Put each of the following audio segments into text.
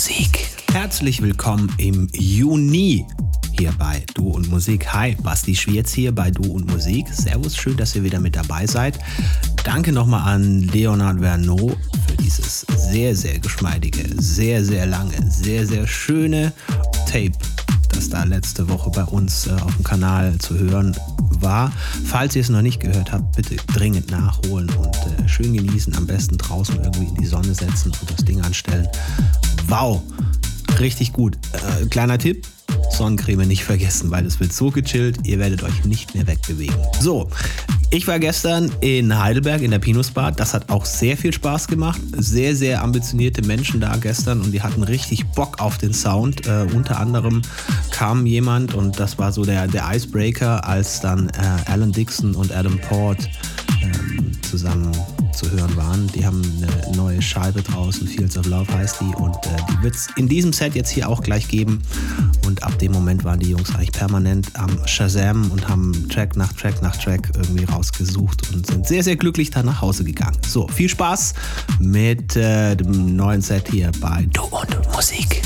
Musik. Herzlich willkommen im Juni hier bei Du und Musik. Hi, Basti Schwierz hier bei Du und Musik. Servus, schön, dass ihr wieder mit dabei seid. Danke nochmal an Leonard Vernot für dieses sehr, sehr geschmeidige, sehr, sehr lange, sehr, sehr schöne Tape, das da letzte Woche bei uns äh, auf dem Kanal zu hören war. Falls ihr es noch nicht gehört habt, bitte dringend nachholen und äh, schön genießen. Am besten draußen irgendwie in die Sonne setzen und das Ding anstellen. Wow, richtig gut. Äh, kleiner Tipp, Sonnencreme nicht vergessen, weil es wird so gechillt, ihr werdet euch nicht mehr wegbewegen. So, ich war gestern in Heidelberg in der Pinus Bar. Das hat auch sehr viel Spaß gemacht. Sehr, sehr ambitionierte Menschen da gestern und die hatten richtig Bock auf den Sound. Äh, unter anderem kam jemand und das war so der, der Icebreaker, als dann äh, Alan Dixon und Adam Port ähm, zusammen zu hören waren. Die haben eine neue Scheibe draußen, Fields of Love heißt die und äh, die wird es in diesem Set jetzt hier auch gleich geben. Und ab dem Moment waren die Jungs eigentlich permanent am Shazam und haben Track nach Track nach Track irgendwie rausgesucht und sind sehr, sehr glücklich dann nach Hause gegangen. So, viel Spaß mit äh, dem neuen Set hier bei Du und Musik.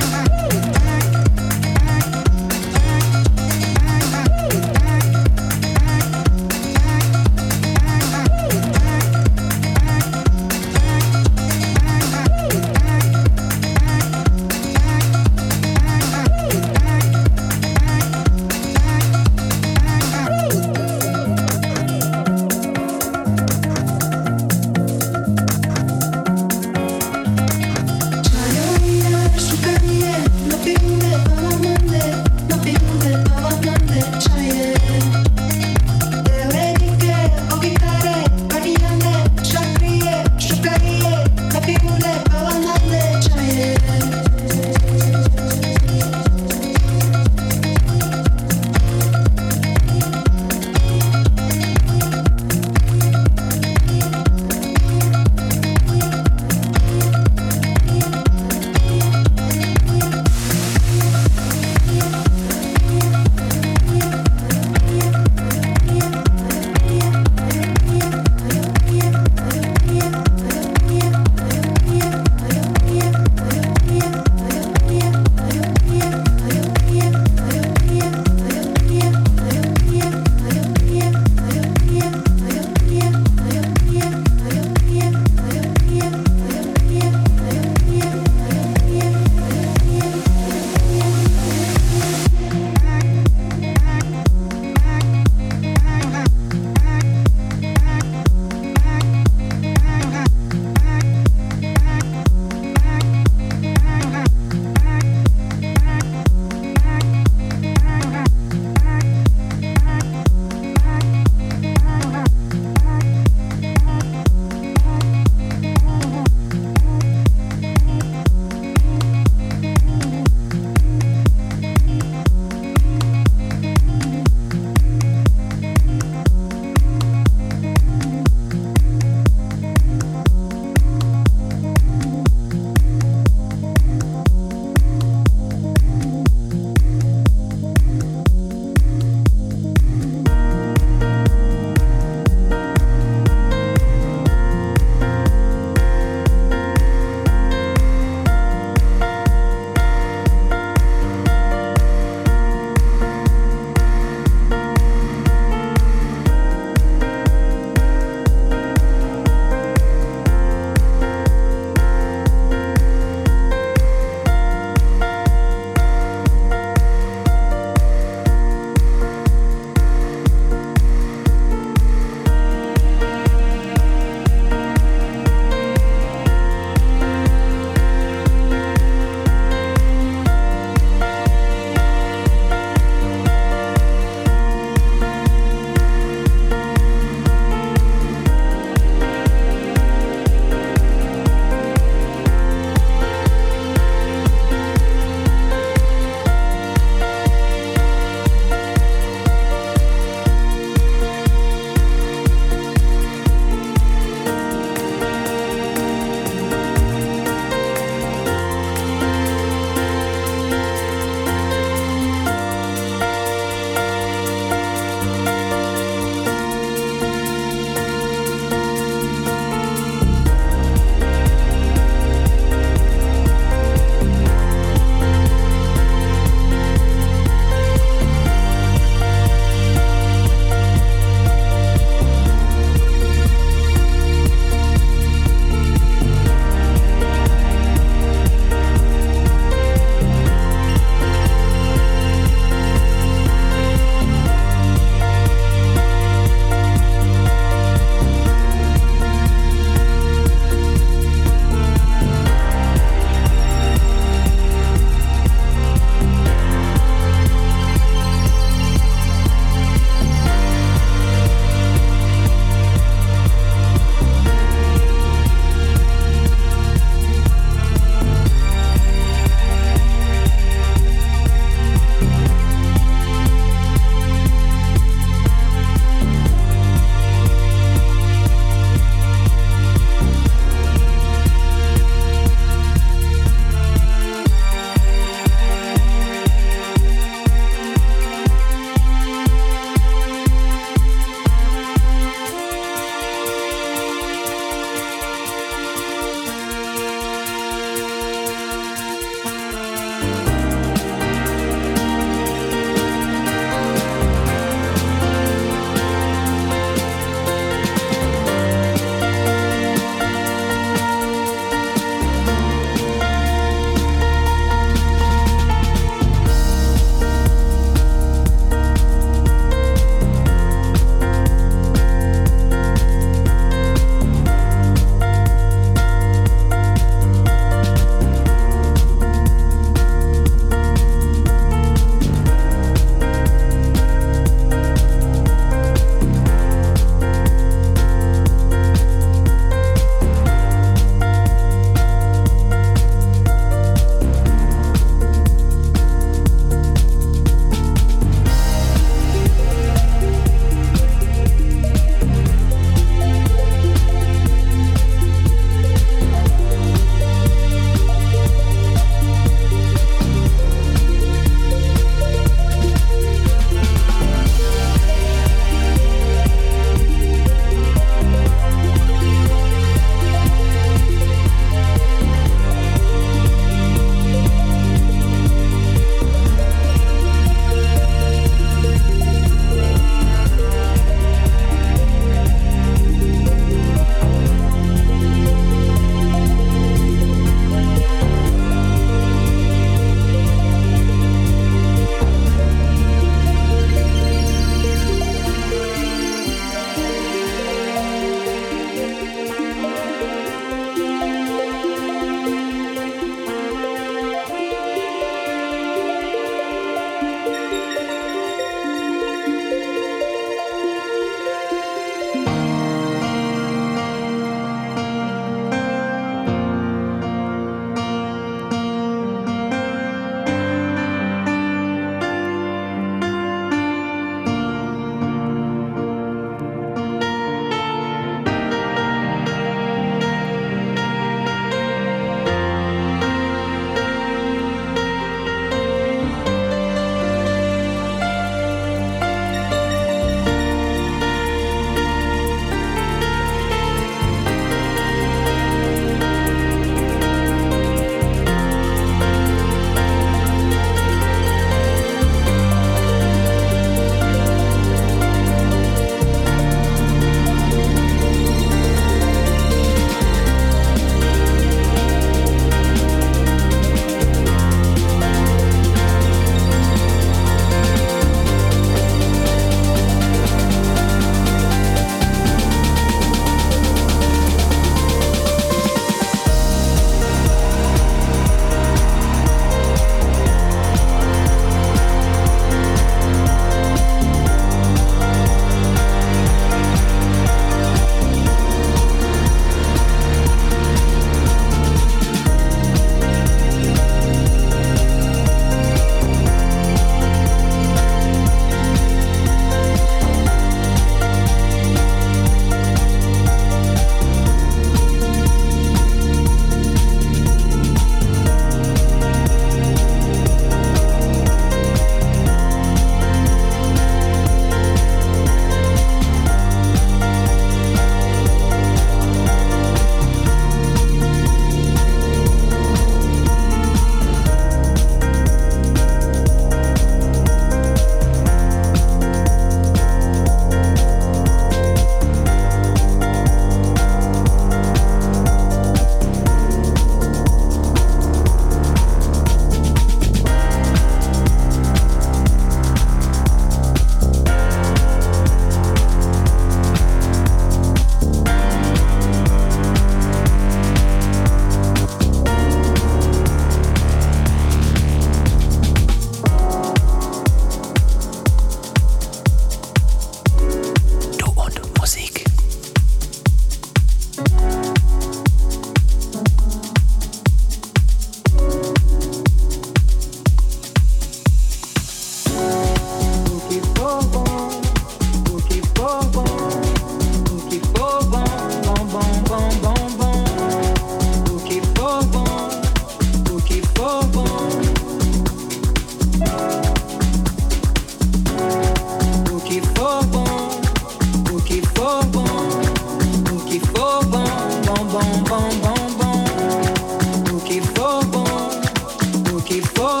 keep falling.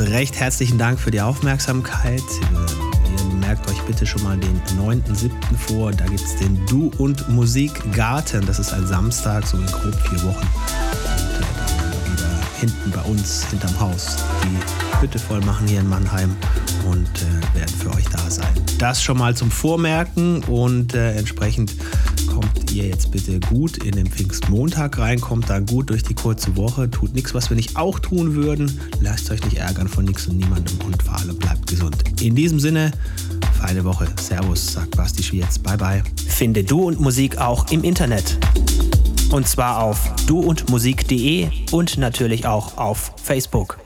Recht herzlichen Dank für die Aufmerksamkeit. Ihr merkt euch bitte schon mal den 9.7. vor. Da gibt es den Du und Musikgarten. Das ist ein Samstag, so in grob vier Wochen. Und äh, dann wieder hinten bei uns, hinterm Haus, die Hütte voll machen hier in Mannheim und äh, werden für euch da sein. Das schon mal zum Vormerken und äh, entsprechend ihr jetzt bitte gut in den Pfingstmontag rein, kommt da gut durch die kurze Woche, tut nichts, was wir nicht auch tun würden. Lasst euch nicht ärgern von nichts und niemandem und vor allem bleibt gesund. In diesem Sinne, feine Woche. Servus, sagt Basti Schwierz. Bye bye. Finde Du und Musik auch im Internet. Und zwar auf duundmusik.de und natürlich auch auf Facebook.